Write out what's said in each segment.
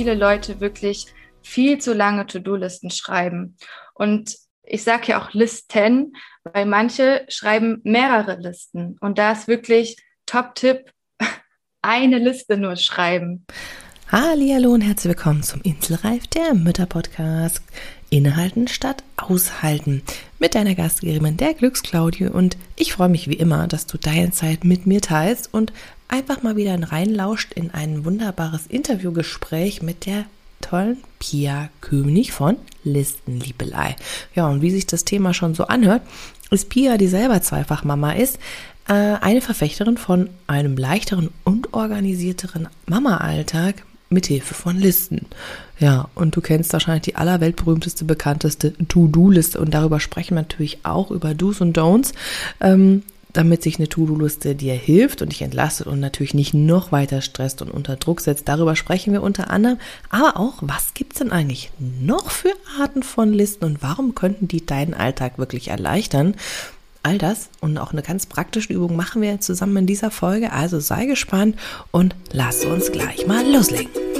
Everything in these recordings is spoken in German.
viele Leute wirklich viel zu lange To-Do-Listen schreiben. Und ich sage ja auch Listen, weil manche schreiben mehrere Listen. Und da ist wirklich Top-Tipp, eine Liste nur schreiben. Hallo und herzlich willkommen zum Inselreif, der Mütter-Podcast. Innehalten statt aushalten. Mit deiner Gastgeberin, der Glücksklaudie. Und ich freue mich wie immer, dass du deine Zeit mit mir teilst und einfach mal wieder reinlauscht in ein wunderbares Interviewgespräch mit der tollen Pia König von Listenliebelei. Ja, und wie sich das Thema schon so anhört, ist Pia, die selber zweifach Mama ist, äh, eine Verfechterin von einem leichteren und organisierteren Mama-Alltag mit Hilfe von Listen. Ja, und du kennst wahrscheinlich die allerweltberühmteste, bekannteste To-Do-Liste und darüber sprechen wir natürlich auch über Do's und Don'ts. Ähm, damit sich eine To-Do-Liste dir hilft und dich entlastet und natürlich nicht noch weiter stresst und unter Druck setzt. Darüber sprechen wir unter anderem. Aber auch, was gibt es denn eigentlich noch für Arten von Listen und warum könnten die deinen Alltag wirklich erleichtern? All das und auch eine ganz praktische Übung machen wir zusammen in dieser Folge. Also sei gespannt und lass uns gleich mal loslegen.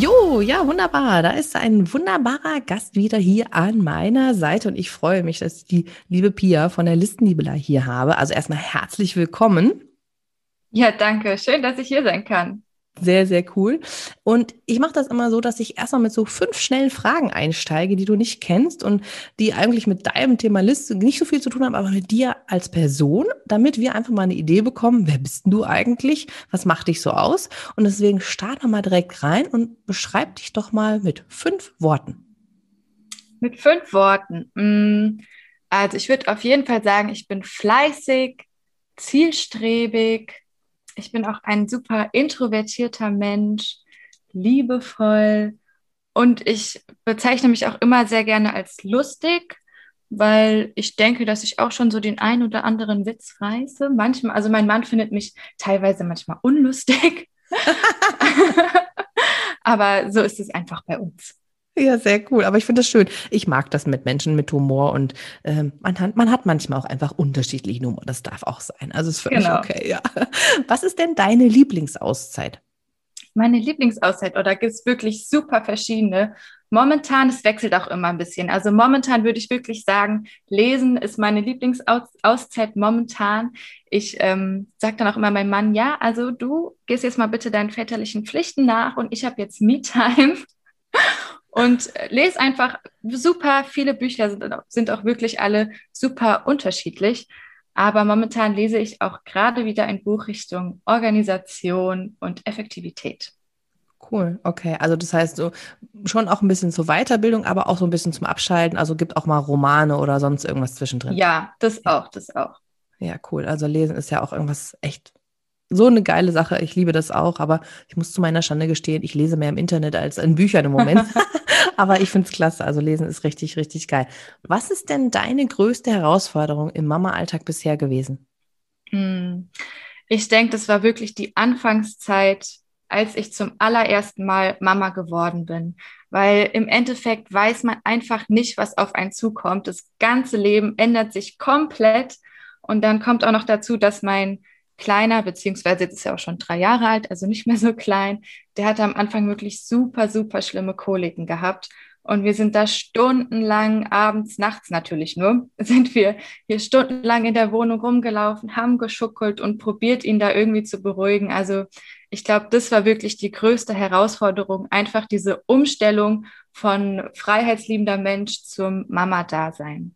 Jo, ja, wunderbar. Da ist ein wunderbarer Gast wieder hier an meiner Seite und ich freue mich, dass ich die liebe Pia von der Listenliebelei hier habe. Also erstmal herzlich willkommen. Ja, danke. Schön, dass ich hier sein kann. Sehr, sehr cool. Und ich mache das immer so, dass ich erstmal mit so fünf schnellen Fragen einsteige, die du nicht kennst und die eigentlich mit deinem Thema Liste nicht so viel zu tun haben, aber mit dir als Person, damit wir einfach mal eine Idee bekommen, wer bist denn du eigentlich? Was macht dich so aus? Und deswegen starte mal direkt rein und beschreib dich doch mal mit fünf Worten. Mit fünf Worten. Mm, also ich würde auf jeden Fall sagen, ich bin fleißig, zielstrebig, ich bin auch ein super introvertierter Mensch, liebevoll und ich bezeichne mich auch immer sehr gerne als lustig, weil ich denke, dass ich auch schon so den ein oder anderen Witz reiße. Manchmal, also mein Mann findet mich teilweise manchmal unlustig. Aber so ist es einfach bei uns. Ja, sehr cool. Aber ich finde das schön. Ich mag das mit Menschen mit Humor und ähm, man, hat, man hat manchmal auch einfach unterschiedlichen Humor. Das darf auch sein. Also ist völlig genau. okay, ja. Was ist denn deine Lieblingsauszeit? Meine Lieblingsauszeit, oder oh, gibt es wirklich super verschiedene. Momentan, es wechselt auch immer ein bisschen. Also momentan würde ich wirklich sagen, Lesen ist meine Lieblingsauszeit momentan. Ich ähm, sage dann auch immer meinem Mann, ja, also du gehst jetzt mal bitte deinen väterlichen Pflichten nach und ich habe jetzt Me-Time. Und lese einfach super viele Bücher, sind, sind auch wirklich alle super unterschiedlich. Aber momentan lese ich auch gerade wieder ein Buch Richtung Organisation und Effektivität. Cool, okay. Also das heißt so schon auch ein bisschen zur Weiterbildung, aber auch so ein bisschen zum Abschalten. Also gibt auch mal Romane oder sonst irgendwas zwischendrin. Ja, das auch, das auch. Ja, cool. Also lesen ist ja auch irgendwas echt so eine geile Sache. Ich liebe das auch, aber ich muss zu meiner Schande gestehen, ich lese mehr im Internet als in Büchern im Moment. aber ich finde es klasse. Also lesen ist richtig, richtig geil. Was ist denn deine größte Herausforderung im Mama-Alltag bisher gewesen? Hm. Ich denke, das war wirklich die Anfangszeit, als ich zum allerersten Mal Mama geworden bin. Weil im Endeffekt weiß man einfach nicht, was auf einen zukommt. Das ganze Leben ändert sich komplett. Und dann kommt auch noch dazu, dass mein kleiner, beziehungsweise jetzt ist er auch schon drei Jahre alt, also nicht mehr so klein, der hatte am Anfang wirklich super, super schlimme Koliken gehabt. Und wir sind da stundenlang, abends, nachts natürlich nur, sind wir hier stundenlang in der Wohnung rumgelaufen, haben geschuckelt und probiert, ihn da irgendwie zu beruhigen. Also ich glaube, das war wirklich die größte Herausforderung, einfach diese Umstellung von freiheitsliebender Mensch zum Mama-Dasein.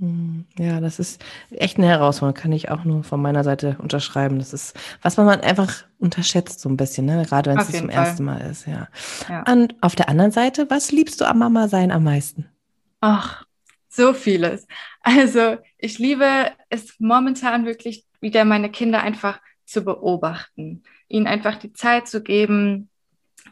Hm, ja, das ist echt eine Herausforderung, kann ich auch nur von meiner Seite unterschreiben. Das ist, was man einfach unterschätzt so ein bisschen, ne? gerade wenn es zum Fall. ersten Mal ist. Ja. ja. Und auf der anderen Seite, was liebst du am Mama sein am meisten? Ach, so vieles. Also ich liebe es momentan wirklich wieder meine Kinder einfach zu beobachten, ihnen einfach die Zeit zu geben,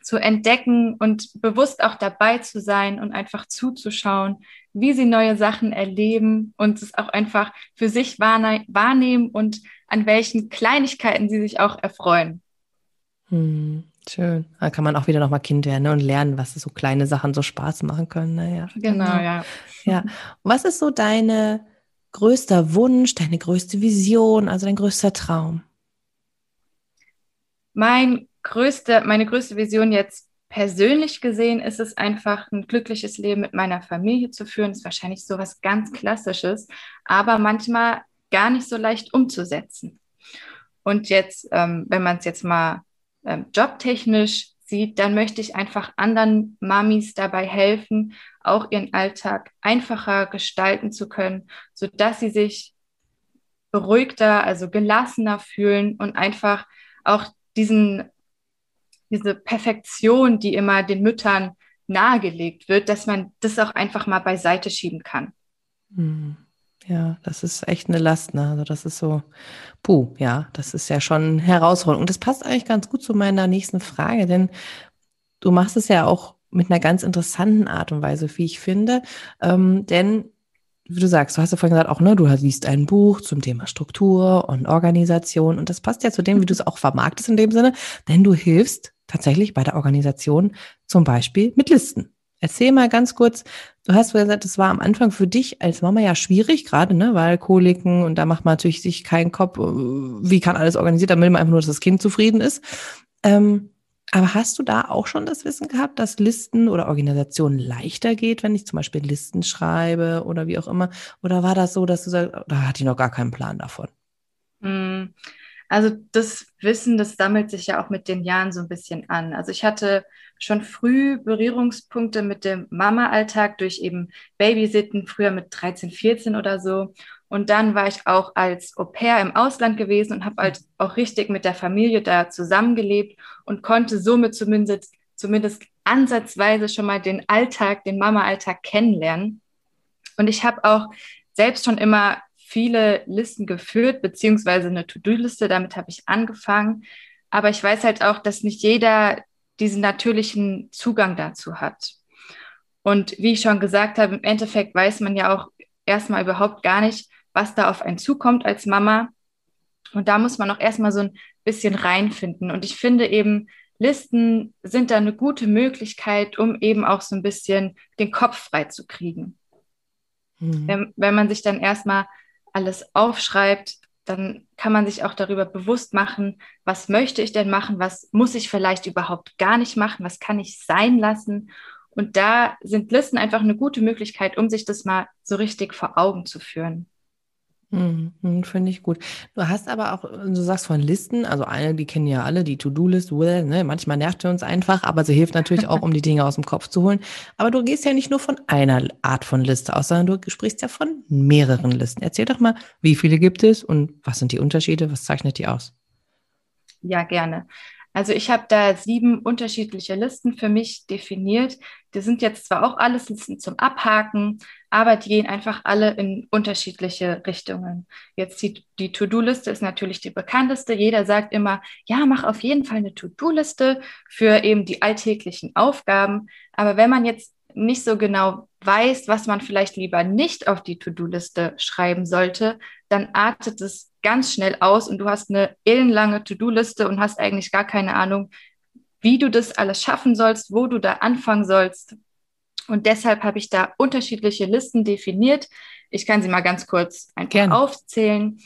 zu entdecken und bewusst auch dabei zu sein und einfach zuzuschauen, wie sie neue Sachen erleben und es auch einfach für sich wahrnehmen und an welchen Kleinigkeiten sie sich auch erfreuen. Hm, schön. Da kann man auch wieder nochmal Kind werden ne, und lernen, was so kleine Sachen so Spaß machen können. Ne? Genau, genau, ja. Ja. Was ist so deine größter Wunsch, deine größte Vision, also dein größter Traum? Mein größte, meine größte Vision jetzt persönlich gesehen ist es einfach, ein glückliches Leben mit meiner Familie zu führen. Das ist wahrscheinlich so was ganz Klassisches, aber manchmal gar nicht so leicht umzusetzen. Und jetzt, ähm, wenn man es jetzt mal ähm, jobtechnisch sieht, dann möchte ich einfach anderen Mamis dabei helfen, auch ihren Alltag einfacher gestalten zu können, sodass sie sich beruhigter, also gelassener fühlen und einfach auch diesen diese Perfektion, die immer den Müttern nahegelegt wird, dass man das auch einfach mal beiseite schieben kann. Hm. Ja, das ist echt eine Last, ne? Also das ist so, puh, ja, das ist ja schon Herausforderung. Und das passt eigentlich ganz gut zu meiner nächsten Frage, denn du machst es ja auch mit einer ganz interessanten Art und Weise, wie ich finde. Ähm, denn wie du sagst, du hast ja vorhin gesagt, auch, ne, du liest ein Buch zum Thema Struktur und Organisation und das passt ja zu dem, wie du es auch vermarktest in dem Sinne, denn du hilfst tatsächlich bei der Organisation zum Beispiel mit Listen. Erzähl mal ganz kurz, du hast gesagt, es war am Anfang für dich als Mama ja schwierig, gerade, ne, weil Koliken und da macht man natürlich sich keinen Kopf, äh, wie kann alles organisiert, da will man einfach nur, dass das Kind zufrieden ist. Ähm, aber hast du da auch schon das Wissen gehabt, dass Listen oder Organisationen leichter geht, wenn ich zum Beispiel Listen schreibe oder wie auch immer? Oder war das so, dass du sagst, da hatte ich noch gar keinen Plan davon? Hm. Also das Wissen, das sammelt sich ja auch mit den Jahren so ein bisschen an. Also ich hatte schon früh Berührungspunkte mit dem Mama-Alltag durch eben Babysitten, früher mit 13, 14 oder so. Und dann war ich auch als Au pair im Ausland gewesen und habe halt auch richtig mit der Familie da zusammengelebt und konnte somit zumindest, zumindest ansatzweise schon mal den Alltag, den Mama-Alltag kennenlernen. Und ich habe auch selbst schon immer viele Listen geführt, beziehungsweise eine To-Do-Liste, damit habe ich angefangen. Aber ich weiß halt auch, dass nicht jeder diesen natürlichen Zugang dazu hat. Und wie ich schon gesagt habe, im Endeffekt weiß man ja auch erstmal überhaupt gar nicht, was da auf einen zukommt als Mama. Und da muss man auch erstmal so ein bisschen reinfinden. Und ich finde eben, Listen sind da eine gute Möglichkeit, um eben auch so ein bisschen den Kopf frei zu kriegen. Mhm. Wenn, wenn man sich dann erstmal alles aufschreibt, dann kann man sich auch darüber bewusst machen, was möchte ich denn machen, was muss ich vielleicht überhaupt gar nicht machen, was kann ich sein lassen. Und da sind Listen einfach eine gute Möglichkeit, um sich das mal so richtig vor Augen zu führen. Mhm, Finde ich gut. Du hast aber auch, du sagst von Listen, also eine, die kennen ja alle, die To-Do-List, ne? manchmal nervt sie uns einfach, aber sie hilft natürlich auch, um die Dinge aus dem Kopf zu holen. Aber du gehst ja nicht nur von einer Art von Liste aus, sondern du sprichst ja von mehreren Listen. Erzähl doch mal, wie viele gibt es und was sind die Unterschiede, was zeichnet die aus? Ja, gerne. Also ich habe da sieben unterschiedliche Listen für mich definiert. Die sind jetzt zwar auch alles Listen zum Abhaken, aber die gehen einfach alle in unterschiedliche Richtungen. Jetzt die, die To-Do-Liste ist natürlich die bekannteste. Jeder sagt immer, ja, mach auf jeden Fall eine To-Do-Liste für eben die alltäglichen Aufgaben. Aber wenn man jetzt nicht so genau weiß, was man vielleicht lieber nicht auf die To-Do-Liste schreiben sollte, dann artet es ganz schnell aus und du hast eine ellenlange To-Do-Liste und hast eigentlich gar keine Ahnung, wie du das alles schaffen sollst, wo du da anfangen sollst. Und deshalb habe ich da unterschiedliche Listen definiert. Ich kann sie mal ganz kurz einfach Gerne. aufzählen.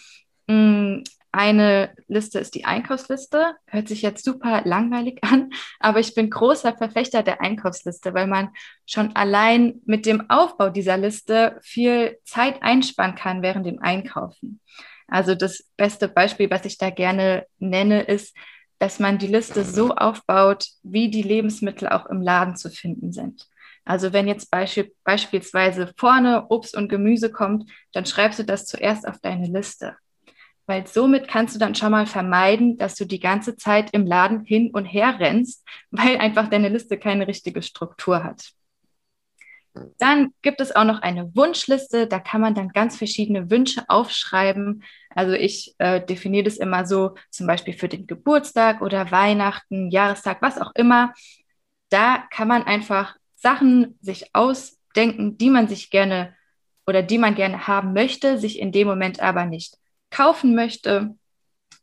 Mm, eine Liste ist die Einkaufsliste. Hört sich jetzt super langweilig an, aber ich bin großer Verfechter der Einkaufsliste, weil man schon allein mit dem Aufbau dieser Liste viel Zeit einsparen kann während dem Einkaufen. Also das beste Beispiel, was ich da gerne nenne, ist, dass man die Liste so aufbaut, wie die Lebensmittel auch im Laden zu finden sind. Also wenn jetzt beisp beispielsweise vorne Obst und Gemüse kommt, dann schreibst du das zuerst auf deine Liste weil somit kannst du dann schon mal vermeiden, dass du die ganze Zeit im Laden hin und her rennst, weil einfach deine Liste keine richtige Struktur hat. Dann gibt es auch noch eine Wunschliste. Da kann man dann ganz verschiedene Wünsche aufschreiben. Also ich äh, definiere das immer so, zum Beispiel für den Geburtstag oder Weihnachten, Jahrestag, was auch immer. Da kann man einfach Sachen sich ausdenken, die man sich gerne oder die man gerne haben möchte, sich in dem Moment aber nicht kaufen möchte.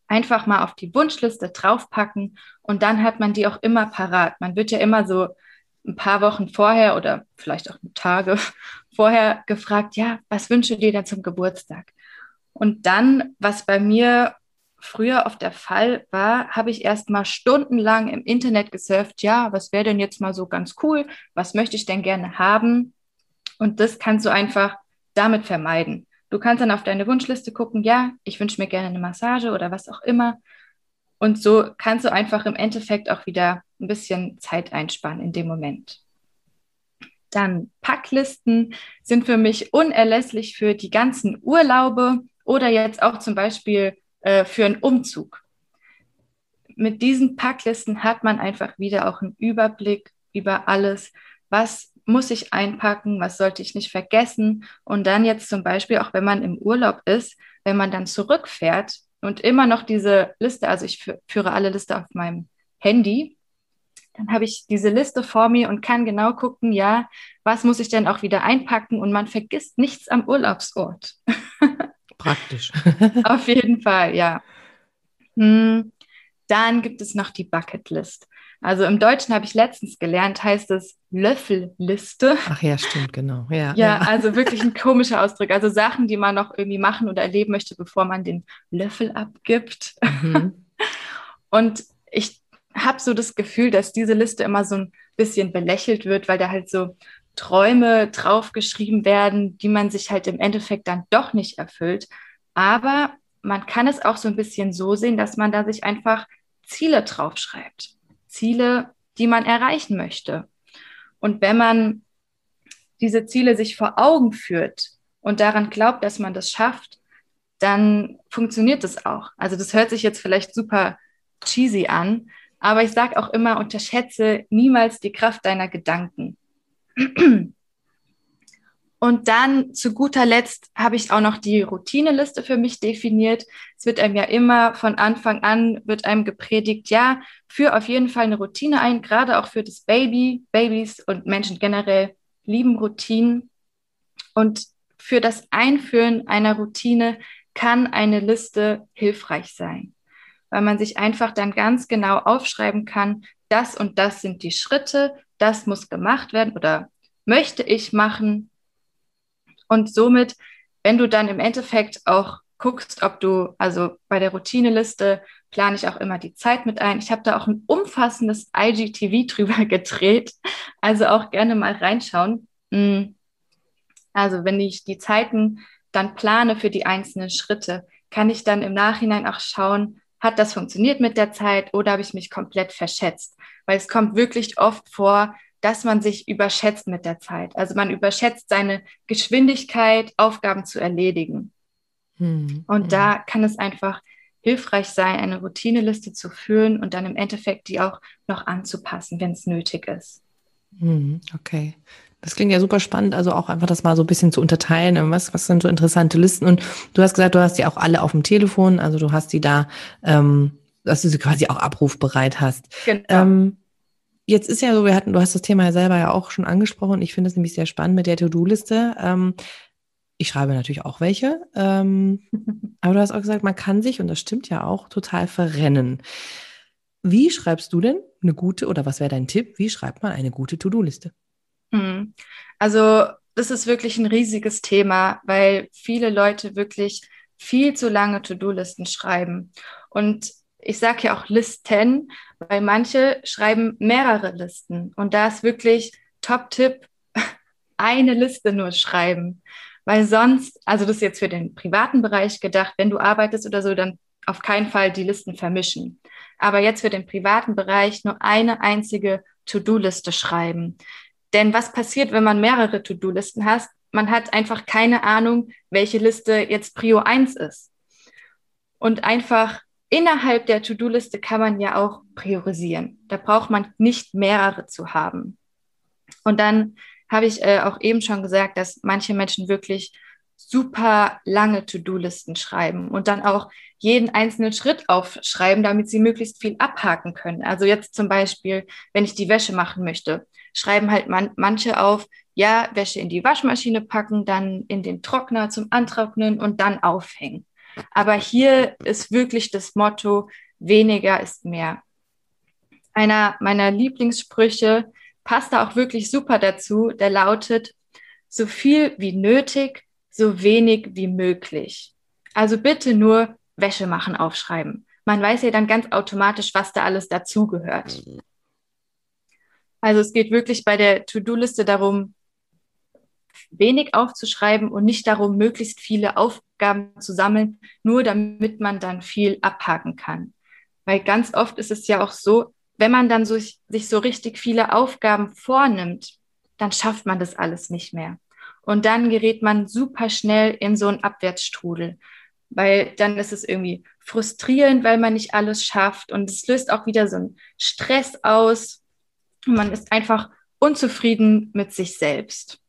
Einfach mal auf die Wunschliste draufpacken und dann hat man die auch immer parat. Man wird ja immer so ein paar Wochen vorher oder vielleicht auch Tage vorher gefragt, ja, was wünsche dir denn zum Geburtstag? Und dann, was bei mir früher oft der Fall war, habe ich erst mal stundenlang im Internet gesurft, ja, was wäre denn jetzt mal so ganz cool? Was möchte ich denn gerne haben? Und das kannst du einfach damit vermeiden. Du kannst dann auf deine Wunschliste gucken, ja, ich wünsche mir gerne eine Massage oder was auch immer. Und so kannst du einfach im Endeffekt auch wieder ein bisschen Zeit einsparen in dem Moment. Dann Packlisten sind für mich unerlässlich für die ganzen Urlaube oder jetzt auch zum Beispiel äh, für einen Umzug. Mit diesen Packlisten hat man einfach wieder auch einen Überblick über alles, was muss ich einpacken, was sollte ich nicht vergessen. Und dann jetzt zum Beispiel, auch wenn man im Urlaub ist, wenn man dann zurückfährt, und immer noch diese Liste, also ich führe alle Liste auf meinem Handy, dann habe ich diese Liste vor mir und kann genau gucken, ja, was muss ich denn auch wieder einpacken und man vergisst nichts am Urlaubsort. Praktisch. auf jeden Fall, ja. Hm, dann gibt es noch die Bucketlist. Also im Deutschen habe ich letztens gelernt, heißt es Löffelliste. Ach ja, stimmt, genau. Ja, ja, ja, also wirklich ein komischer Ausdruck. Also Sachen, die man noch irgendwie machen oder erleben möchte, bevor man den Löffel abgibt. Mhm. Und ich habe so das Gefühl, dass diese Liste immer so ein bisschen belächelt wird, weil da halt so Träume draufgeschrieben werden, die man sich halt im Endeffekt dann doch nicht erfüllt. Aber man kann es auch so ein bisschen so sehen, dass man da sich einfach Ziele draufschreibt. Ziele, die man erreichen möchte. Und wenn man diese Ziele sich vor Augen führt und daran glaubt, dass man das schafft, dann funktioniert das auch. Also das hört sich jetzt vielleicht super cheesy an, aber ich sage auch immer, unterschätze niemals die Kraft deiner Gedanken. Und dann zu guter Letzt habe ich auch noch die Routineliste für mich definiert. Es wird einem ja immer von Anfang an, wird einem gepredigt, ja, führ auf jeden Fall eine Routine ein, gerade auch für das Baby. Babys und Menschen generell lieben Routinen. Und für das Einführen einer Routine kann eine Liste hilfreich sein, weil man sich einfach dann ganz genau aufschreiben kann, das und das sind die Schritte, das muss gemacht werden oder möchte ich machen, und somit, wenn du dann im Endeffekt auch guckst, ob du, also bei der Routineliste plane ich auch immer die Zeit mit ein. Ich habe da auch ein umfassendes IGTV drüber gedreht, also auch gerne mal reinschauen. Mm. Also wenn ich die Zeiten dann plane für die einzelnen Schritte, kann ich dann im Nachhinein auch schauen, hat das funktioniert mit der Zeit oder habe ich mich komplett verschätzt? Weil es kommt wirklich oft vor, dass man sich überschätzt mit der Zeit. Also man überschätzt seine Geschwindigkeit, Aufgaben zu erledigen. Hm. Und hm. da kann es einfach hilfreich sein, eine Routineliste zu führen und dann im Endeffekt die auch noch anzupassen, wenn es nötig ist. Hm, okay. Das klingt ja super spannend, also auch einfach das mal so ein bisschen zu unterteilen. Was, was sind so interessante Listen? Und du hast gesagt, du hast die auch alle auf dem Telefon, also du hast die da, ähm, dass du sie quasi auch abrufbereit hast. Genau. Ähm, Jetzt ist ja so, wir hatten, du hast das Thema ja selber ja auch schon angesprochen. Ich finde es nämlich sehr spannend mit der To-Do-Liste. Ähm, ich schreibe natürlich auch welche. Ähm, aber du hast auch gesagt, man kann sich, und das stimmt ja auch, total verrennen. Wie schreibst du denn eine gute, oder was wäre dein Tipp? Wie schreibt man eine gute To-Do-Liste? Hm. Also, das ist wirklich ein riesiges Thema, weil viele Leute wirklich viel zu lange To-Do-Listen schreiben. Und ich sage ja auch Listen, weil manche schreiben mehrere Listen. Und da ist wirklich Top-Tipp, eine Liste nur schreiben. Weil sonst, also das ist jetzt für den privaten Bereich gedacht, wenn du arbeitest oder so, dann auf keinen Fall die Listen vermischen. Aber jetzt für den privaten Bereich nur eine einzige To-Do-Liste schreiben. Denn was passiert, wenn man mehrere To-Do-Listen hat? Man hat einfach keine Ahnung, welche Liste jetzt Prio 1 ist. Und einfach innerhalb der To-Do-Liste kann man ja auch priorisieren. Da braucht man nicht mehrere zu haben. Und dann habe ich äh, auch eben schon gesagt, dass manche Menschen wirklich super lange To-Do-Listen schreiben und dann auch jeden einzelnen Schritt aufschreiben, damit sie möglichst viel abhaken können. Also jetzt zum Beispiel, wenn ich die Wäsche machen möchte, schreiben halt man, manche auf, ja, Wäsche in die Waschmaschine packen, dann in den Trockner zum Antrocknen und dann aufhängen. Aber hier ist wirklich das Motto, weniger ist mehr. Einer meiner Lieblingssprüche passt da auch wirklich super dazu, der lautet, so viel wie nötig, so wenig wie möglich. Also bitte nur Wäsche machen aufschreiben. Man weiß ja dann ganz automatisch, was da alles dazugehört. Also es geht wirklich bei der To-Do-Liste darum, wenig aufzuschreiben und nicht darum, möglichst viele Aufgaben zu sammeln, nur damit man dann viel abhaken kann. Weil ganz oft ist es ja auch so, wenn man dann so, sich so richtig viele Aufgaben vornimmt, dann schafft man das alles nicht mehr. Und dann gerät man super schnell in so einen Abwärtsstrudel, weil dann ist es irgendwie frustrierend, weil man nicht alles schafft und es löst auch wieder so einen Stress aus. Man ist einfach unzufrieden mit sich selbst.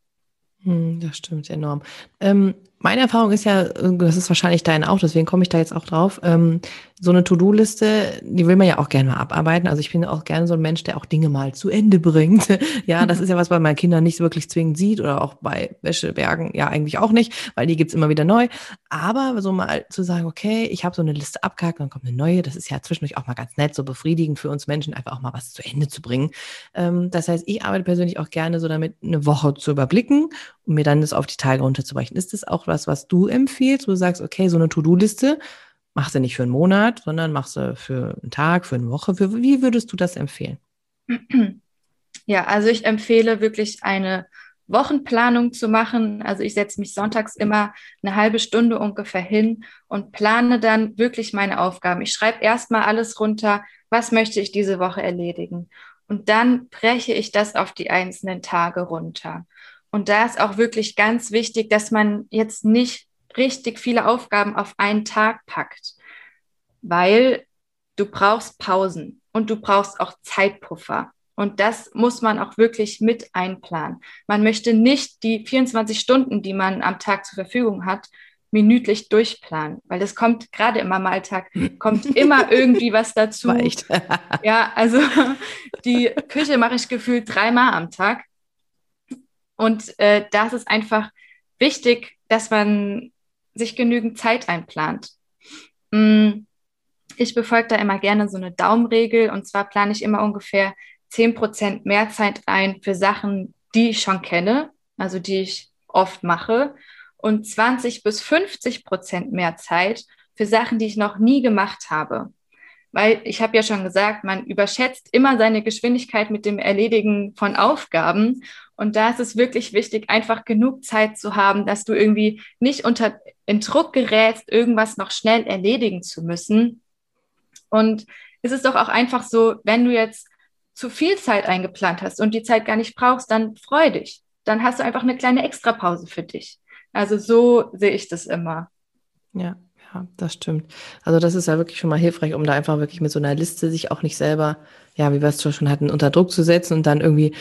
Hm, das stimmt enorm. Ähm, meine Erfahrung ist ja, das ist wahrscheinlich deine auch, deswegen komme ich da jetzt auch drauf. Ähm, so eine To-Do-Liste, die will man ja auch gerne mal abarbeiten. Also ich bin auch gerne so ein Mensch, der auch Dinge mal zu Ende bringt. ja, das ist ja was, was man Kindern nicht wirklich zwingend sieht oder auch bei Wäschebergen ja eigentlich auch nicht, weil die gibt's immer wieder neu. Aber so mal zu sagen, okay, ich habe so eine Liste abgehakt, dann kommt eine neue, das ist ja zwischendurch auch mal ganz nett, so befriedigend für uns Menschen, einfach auch mal was zu Ende zu bringen. Ähm, das heißt, ich arbeite persönlich auch gerne so damit, eine Woche zu überblicken und mir dann das auf die Tage runterzubrechen. Ist das auch was, was du empfiehlst, wo du sagst, okay, so eine To-Do-Liste, machst du nicht für einen Monat, sondern machst du für einen Tag, für eine Woche. Für, wie würdest du das empfehlen? Ja, also ich empfehle wirklich eine Wochenplanung zu machen. Also ich setze mich sonntags immer eine halbe Stunde ungefähr hin und plane dann wirklich meine Aufgaben. Ich schreibe erstmal alles runter, was möchte ich diese Woche erledigen. Und dann breche ich das auf die einzelnen Tage runter. Und da ist auch wirklich ganz wichtig, dass man jetzt nicht richtig viele Aufgaben auf einen Tag packt, weil du brauchst Pausen und du brauchst auch Zeitpuffer. Und das muss man auch wirklich mit einplanen. Man möchte nicht die 24 Stunden, die man am Tag zur Verfügung hat, minütlich durchplanen, weil es kommt gerade im Alltag, kommt immer irgendwie was dazu. Ja, also die Küche mache ich gefühlt dreimal am Tag. Und äh, da ist einfach wichtig, dass man sich genügend Zeit einplant. Mm, ich befolge da immer gerne so eine Daumenregel und zwar plane ich immer ungefähr 10% mehr Zeit ein für Sachen, die ich schon kenne, also die ich oft mache und 20 bis 50 Prozent mehr Zeit für Sachen, die ich noch nie gemacht habe. Weil ich habe ja schon gesagt, man überschätzt immer seine Geschwindigkeit mit dem Erledigen von Aufgaben und da ist es wirklich wichtig, einfach genug Zeit zu haben, dass du irgendwie nicht unter in Druck gerätst, irgendwas noch schnell erledigen zu müssen. Und es ist doch auch einfach so, wenn du jetzt zu viel Zeit eingeplant hast und die Zeit gar nicht brauchst, dann freu dich. Dann hast du einfach eine kleine Extrapause für dich. Also so sehe ich das immer. Ja, ja, das stimmt. Also das ist ja wirklich schon mal hilfreich, um da einfach wirklich mit so einer Liste sich auch nicht selber, ja, wie wir es schon hatten, unter Druck zu setzen und dann irgendwie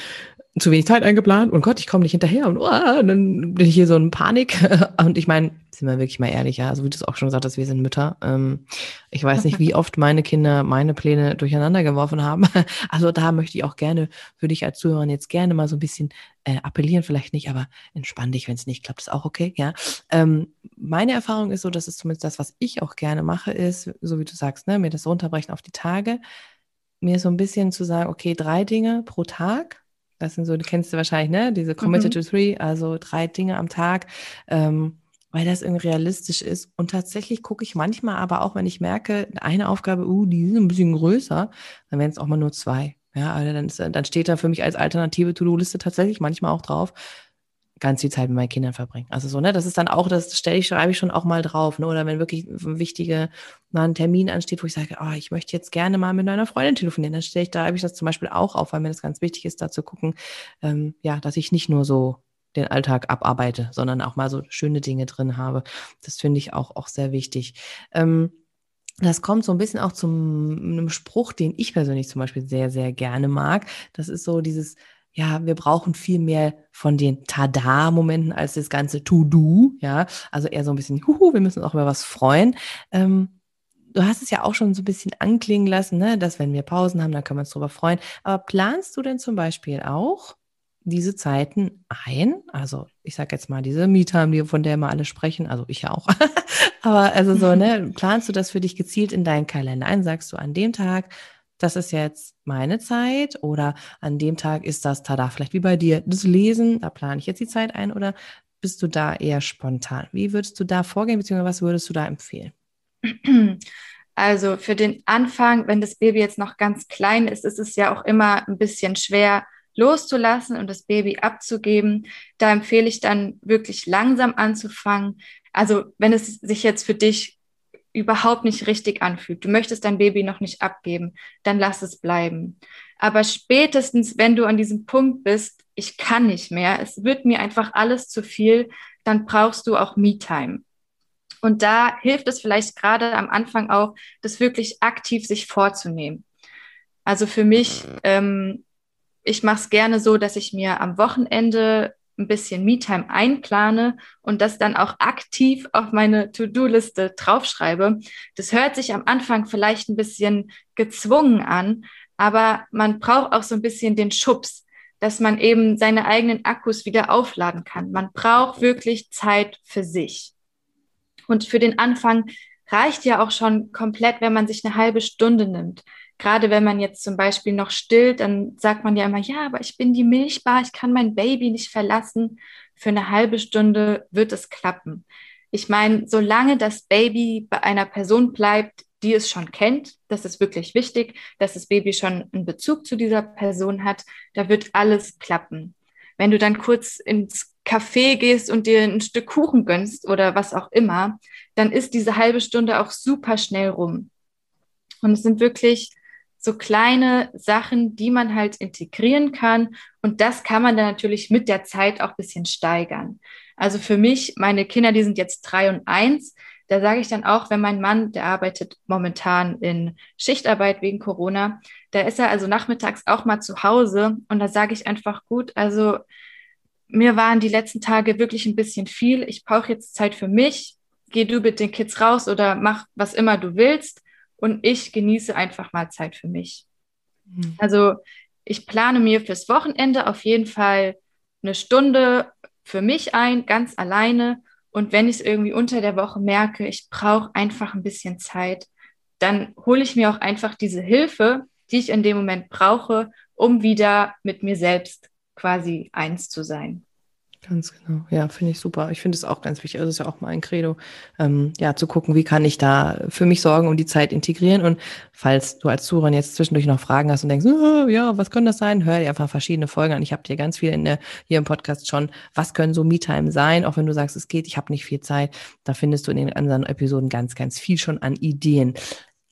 zu wenig Zeit eingeplant und Gott, ich komme nicht hinterher und, oh, und dann bin ich hier so in Panik. Und ich meine, sind wir wirklich mal ehrlich, ja, also wie du es auch schon gesagt hast, wir sind Mütter. Ähm, ich weiß nicht, wie oft meine Kinder meine Pläne durcheinander geworfen haben. Also da möchte ich auch gerne für dich als Zuhörer jetzt gerne mal so ein bisschen äh, appellieren, vielleicht nicht, aber entspann dich, wenn es nicht klappt, ist auch okay, ja. Ähm, meine Erfahrung ist so, dass es zumindest das, was ich auch gerne mache, ist, so wie du sagst, ne, mir das runterbrechen auf die Tage, mir so ein bisschen zu sagen, okay, drei Dinge pro Tag das sind so, du kennst du wahrscheinlich, ne? Diese Committed mhm. to Three, also drei Dinge am Tag, ähm, weil das irgendwie realistisch ist. Und tatsächlich gucke ich manchmal aber auch, wenn ich merke, eine Aufgabe, uh, die ist ein bisschen größer, dann werden es auch mal nur zwei. Ja, also dann, ist, dann steht da für mich als alternative To-Do-Liste tatsächlich manchmal auch drauf, ganz viel Zeit mit meinen Kindern verbringen. Also so, ne, das ist dann auch, das stelle ich, schreibe ich schon auch mal drauf, ne? Oder wenn wirklich ein wichtiger mal ein Termin ansteht, wo ich sage, oh, ich möchte jetzt gerne mal mit einer Freundin telefonieren, dann stelle ich da, habe ich das zum Beispiel auch auf, weil mir das ganz wichtig ist, da zu gucken, ähm, ja, dass ich nicht nur so den Alltag abarbeite, sondern auch mal so schöne Dinge drin habe. Das finde ich auch, auch sehr wichtig. Ähm, das kommt so ein bisschen auch zum einem Spruch, den ich persönlich zum Beispiel sehr, sehr gerne mag. Das ist so dieses, ja, wir brauchen viel mehr von den Tada-Momenten als das ganze To-Do, ja, also eher so ein bisschen, huhu, wir müssen uns auch über was freuen. Ähm, du hast es ja auch schon so ein bisschen anklingen lassen, ne, dass wenn wir Pausen haben, dann können wir uns darüber freuen. Aber planst du denn zum Beispiel auch diese Zeiten ein? Also ich sage jetzt mal diese Me-Time, von der immer alle sprechen, also ich ja auch. Aber also so, ne, planst du das für dich gezielt in deinen Kalender ein? Sagst du an dem Tag, das ist jetzt meine Zeit oder an dem Tag ist das, tada, vielleicht wie bei dir, das Lesen, da plane ich jetzt die Zeit ein oder bist du da eher spontan? Wie würdest du da vorgehen, beziehungsweise was würdest du da empfehlen? Also für den Anfang, wenn das Baby jetzt noch ganz klein ist, ist es ja auch immer ein bisschen schwer loszulassen und das Baby abzugeben. Da empfehle ich dann wirklich langsam anzufangen. Also wenn es sich jetzt für dich überhaupt nicht richtig anfühlt, du möchtest dein Baby noch nicht abgeben, dann lass es bleiben. Aber spätestens, wenn du an diesem Punkt bist, ich kann nicht mehr, es wird mir einfach alles zu viel, dann brauchst du auch Me-Time. Und da hilft es vielleicht gerade am Anfang auch, das wirklich aktiv sich vorzunehmen. Also für mich, ähm, ich mache es gerne so, dass ich mir am Wochenende ein bisschen Me-Time einplane und das dann auch aktiv auf meine To-Do-Liste draufschreibe. Das hört sich am Anfang vielleicht ein bisschen gezwungen an, aber man braucht auch so ein bisschen den Schubs, dass man eben seine eigenen Akkus wieder aufladen kann. Man braucht wirklich Zeit für sich. Und für den Anfang reicht ja auch schon komplett, wenn man sich eine halbe Stunde nimmt. Gerade wenn man jetzt zum Beispiel noch stillt, dann sagt man ja immer, ja, aber ich bin die Milchbar, ich kann mein Baby nicht verlassen. Für eine halbe Stunde wird es klappen. Ich meine, solange das Baby bei einer Person bleibt, die es schon kennt, das ist wirklich wichtig, dass das Baby schon einen Bezug zu dieser Person hat, da wird alles klappen. Wenn du dann kurz ins Café gehst und dir ein Stück Kuchen gönnst oder was auch immer, dann ist diese halbe Stunde auch super schnell rum. Und es sind wirklich so kleine Sachen, die man halt integrieren kann. Und das kann man dann natürlich mit der Zeit auch ein bisschen steigern. Also für mich, meine Kinder, die sind jetzt drei und eins. Da sage ich dann auch, wenn mein Mann, der arbeitet momentan in Schichtarbeit wegen Corona, da ist er also nachmittags auch mal zu Hause und da sage ich einfach gut, also mir waren die letzten Tage wirklich ein bisschen viel. Ich brauche jetzt Zeit für mich. Geh du mit den Kids raus oder mach was immer du willst. Und ich genieße einfach mal Zeit für mich. Mhm. Also ich plane mir fürs Wochenende auf jeden Fall eine Stunde für mich ein, ganz alleine. Und wenn ich es irgendwie unter der Woche merke, ich brauche einfach ein bisschen Zeit, dann hole ich mir auch einfach diese Hilfe, die ich in dem Moment brauche, um wieder mit mir selbst quasi eins zu sein. Ganz genau. Ja, finde ich super. Ich finde es auch ganz wichtig. Also es ist ja auch mal ein Credo, ähm, ja, zu gucken, wie kann ich da für mich sorgen und die Zeit integrieren. Und falls du als Zuhörer jetzt zwischendurch noch Fragen hast und denkst, oh, ja, was können das sein? Hör dir einfach verschiedene Folgen an. Ich habe dir ganz viel in der, hier im Podcast schon, was können so Me-Time sein? Auch wenn du sagst, es geht, ich habe nicht viel Zeit. Da findest du in den anderen Episoden ganz, ganz viel schon an Ideen.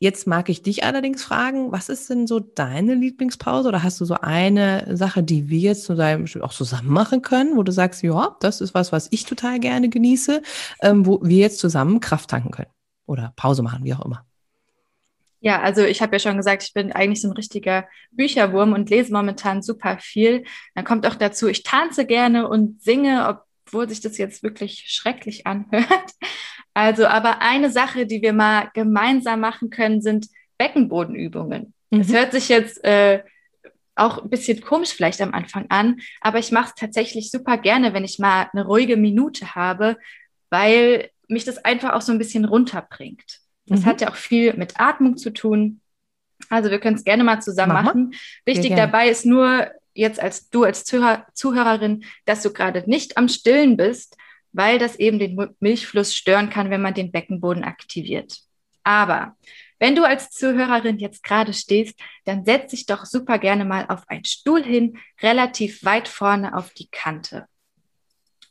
Jetzt mag ich dich allerdings fragen, was ist denn so deine Lieblingspause oder hast du so eine Sache, die wir jetzt zum auch zusammen machen können, wo du sagst, ja, das ist was, was ich total gerne genieße, ähm, wo wir jetzt zusammen Kraft tanken können oder Pause machen, wie auch immer. Ja, also ich habe ja schon gesagt, ich bin eigentlich so ein richtiger Bücherwurm und lese momentan super viel. Dann kommt auch dazu, ich tanze gerne und singe, obwohl sich das jetzt wirklich schrecklich anhört. Also, aber eine Sache, die wir mal gemeinsam machen können, sind Beckenbodenübungen. Mhm. Das hört sich jetzt äh, auch ein bisschen komisch vielleicht am Anfang an, aber ich mache es tatsächlich super gerne, wenn ich mal eine ruhige Minute habe, weil mich das einfach auch so ein bisschen runterbringt. Das mhm. hat ja auch viel mit Atmung zu tun. Also wir können es gerne mal zusammen Mach machen. Wichtig dabei ist nur jetzt als du als Zuhör Zuhörerin, dass du gerade nicht am Stillen bist, weil das eben den Milchfluss stören kann, wenn man den Beckenboden aktiviert. Aber wenn du als Zuhörerin jetzt gerade stehst, dann setz dich doch super gerne mal auf einen Stuhl hin, relativ weit vorne auf die Kante.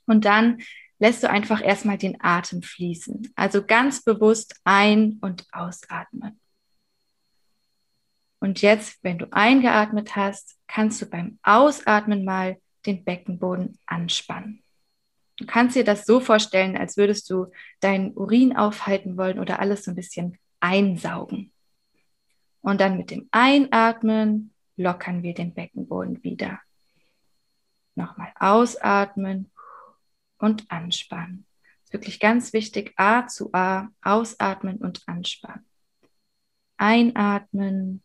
Und dann lässt du einfach erstmal den Atem fließen. Also ganz bewusst ein- und ausatmen. Und jetzt, wenn du eingeatmet hast, kannst du beim Ausatmen mal den Beckenboden anspannen. Du kannst dir das so vorstellen, als würdest du deinen Urin aufhalten wollen oder alles so ein bisschen einsaugen. Und dann mit dem Einatmen lockern wir den Beckenboden wieder. Nochmal ausatmen und anspannen. Wirklich ganz wichtig, A zu A, ausatmen und anspannen. Einatmen,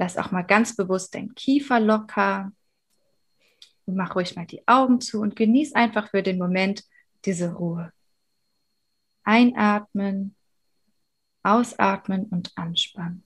lass auch mal ganz bewusst deinen Kiefer locker und mach ruhig mal die Augen zu und genieß einfach für den Moment diese Ruhe. Einatmen, ausatmen und anspannen.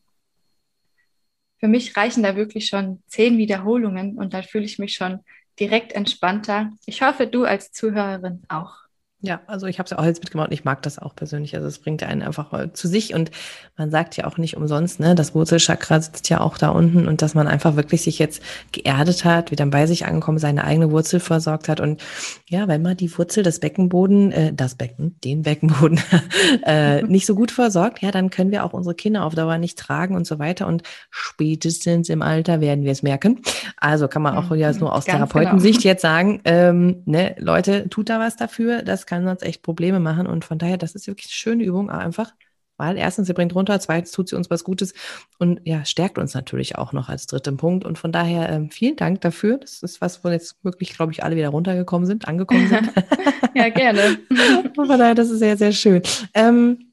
Für mich reichen da wirklich schon zehn Wiederholungen und dann fühle ich mich schon direkt entspannter. Ich hoffe, du als Zuhörerin auch. Ja, also ich habe es ja auch jetzt mitgemacht und ich mag das auch persönlich. Also es bringt einen einfach zu sich und man sagt ja auch nicht umsonst, ne, das Wurzelchakra sitzt ja auch da unten und dass man einfach wirklich sich jetzt geerdet hat, wieder bei sich angekommen, seine eigene Wurzel versorgt hat und ja, wenn man die Wurzel des Beckenboden, äh, das Becken, den Beckenboden äh, nicht so gut versorgt, ja, dann können wir auch unsere Kinder auf Dauer nicht tragen und so weiter und spätestens im Alter werden wir es merken. Also kann man auch ja nur aus Ganz Therapeutensicht genau. jetzt sagen, ähm, ne, Leute, tut da was dafür, das kann sonst echt Probleme machen. Und von daher, das ist wirklich eine schöne Übung einfach. Weil erstens, sie bringt runter, zweitens tut sie uns was Gutes und ja, stärkt uns natürlich auch noch als dritten Punkt. Und von daher ähm, vielen Dank dafür. Das ist was, wo jetzt wirklich, glaube ich, alle wieder runtergekommen sind, angekommen sind. ja, gerne. und von daher, das ist sehr, sehr schön. Ähm,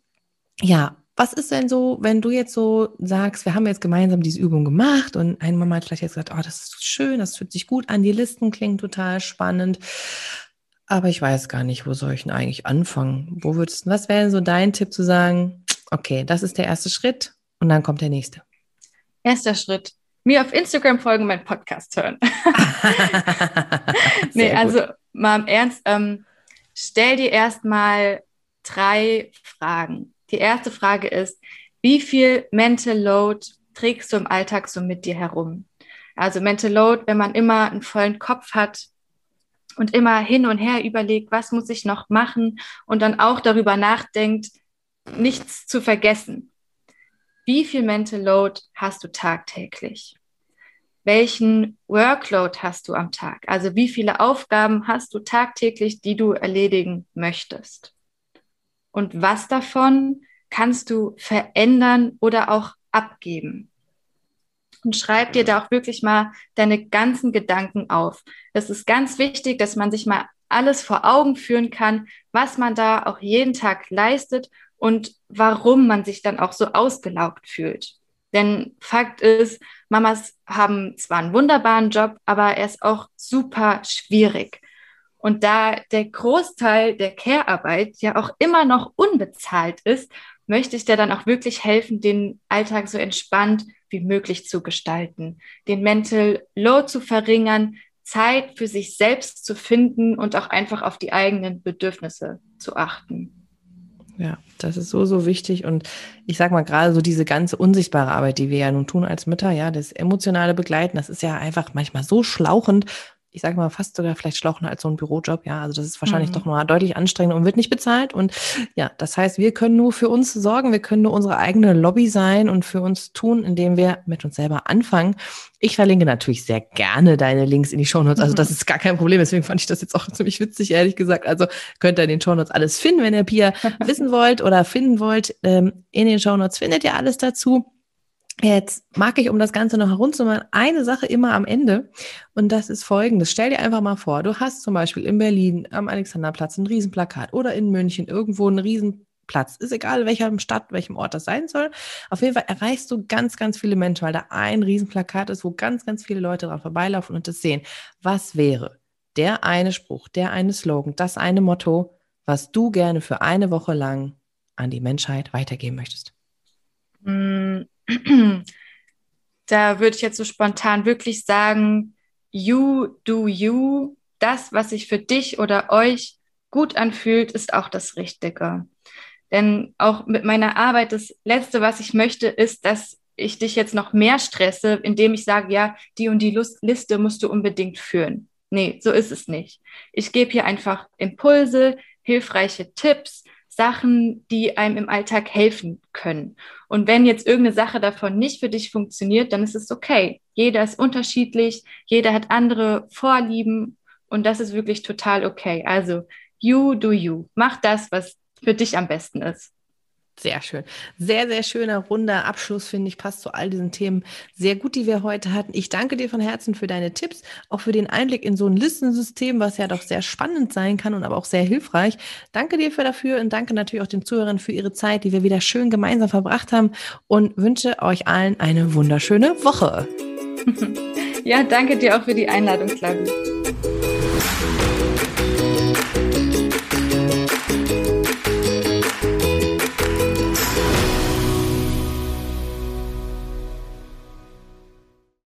ja, was ist denn so, wenn du jetzt so sagst, wir haben jetzt gemeinsam diese Übung gemacht und eine Mama hat vielleicht jetzt gesagt, oh, das ist schön, das fühlt sich gut an, die Listen klingen total spannend. Aber ich weiß gar nicht, wo soll ich denn eigentlich anfangen? Wo würdest, was wäre so dein Tipp zu sagen, okay, das ist der erste Schritt und dann kommt der nächste? Erster Schritt. Mir auf Instagram folgen, meinen Podcast hören. nee, also mal im Ernst, ähm, stell dir erstmal drei Fragen. Die erste Frage ist, wie viel Mental Load trägst du im Alltag so mit dir herum? Also Mental Load, wenn man immer einen vollen Kopf hat, und immer hin und her überlegt, was muss ich noch machen und dann auch darüber nachdenkt, nichts zu vergessen. Wie viel Mental Load hast du tagtäglich? Welchen Workload hast du am Tag? Also wie viele Aufgaben hast du tagtäglich, die du erledigen möchtest? Und was davon kannst du verändern oder auch abgeben? Und schreib dir da auch wirklich mal deine ganzen Gedanken auf. Das ist ganz wichtig, dass man sich mal alles vor Augen führen kann, was man da auch jeden Tag leistet und warum man sich dann auch so ausgelaugt fühlt. Denn Fakt ist, Mamas haben zwar einen wunderbaren Job, aber er ist auch super schwierig. Und da der Großteil der Care-Arbeit ja auch immer noch unbezahlt ist, möchte ich dir dann auch wirklich helfen, den Alltag so entspannt wie möglich zu gestalten, den Mental Load zu verringern, Zeit für sich selbst zu finden und auch einfach auf die eigenen Bedürfnisse zu achten. Ja, das ist so, so wichtig. Und ich sag mal, gerade so diese ganze unsichtbare Arbeit, die wir ja nun tun als Mütter, ja, das emotionale Begleiten, das ist ja einfach manchmal so schlauchend ich sage mal, fast sogar vielleicht schlauchender als so ein Bürojob. Ja, also das ist wahrscheinlich mhm. doch noch deutlich anstrengender und wird nicht bezahlt. Und ja, das heißt, wir können nur für uns sorgen, wir können nur unsere eigene Lobby sein und für uns tun, indem wir mit uns selber anfangen. Ich verlinke natürlich sehr gerne deine Links in die Shownotes. Also das ist gar kein Problem. Deswegen fand ich das jetzt auch ziemlich witzig, ehrlich gesagt. Also könnt ihr in den Shownotes alles finden, wenn ihr Pia wissen wollt oder finden wollt. Ähm, in den Shownotes findet ihr alles dazu. Jetzt mag ich, um das Ganze noch herunterzumachen, eine Sache immer am Ende. Und das ist folgendes. Stell dir einfach mal vor, du hast zum Beispiel in Berlin am Alexanderplatz ein Riesenplakat oder in München irgendwo einen Riesenplatz. Ist egal, welcher Stadt, welchem Ort das sein soll. Auf jeden Fall erreichst du ganz, ganz viele Menschen, weil da ein Riesenplakat ist, wo ganz, ganz viele Leute dran vorbeilaufen und das sehen. Was wäre der eine Spruch, der eine Slogan, das eine Motto, was du gerne für eine Woche lang an die Menschheit weitergeben möchtest? Mm da würde ich jetzt so spontan wirklich sagen, you do you. Das, was sich für dich oder euch gut anfühlt, ist auch das Richtige. Denn auch mit meiner Arbeit, das Letzte, was ich möchte, ist, dass ich dich jetzt noch mehr stresse, indem ich sage, ja, die und die Lust Liste musst du unbedingt führen. Nee, so ist es nicht. Ich gebe hier einfach Impulse, hilfreiche Tipps, Sachen, die einem im Alltag helfen können. Und wenn jetzt irgendeine Sache davon nicht für dich funktioniert, dann ist es okay. Jeder ist unterschiedlich, jeder hat andere Vorlieben und das ist wirklich total okay. Also, you do you. Mach das, was für dich am besten ist. Sehr schön. Sehr, sehr schöner, runder Abschluss, finde ich, passt zu all diesen Themen sehr gut, die wir heute hatten. Ich danke dir von Herzen für deine Tipps, auch für den Einblick in so ein Listensystem, was ja doch sehr spannend sein kann und aber auch sehr hilfreich. Danke dir für dafür und danke natürlich auch den Zuhörern für ihre Zeit, die wir wieder schön gemeinsam verbracht haben und wünsche euch allen eine wunderschöne Woche. Ja, danke dir auch für die Einladung, Claudia.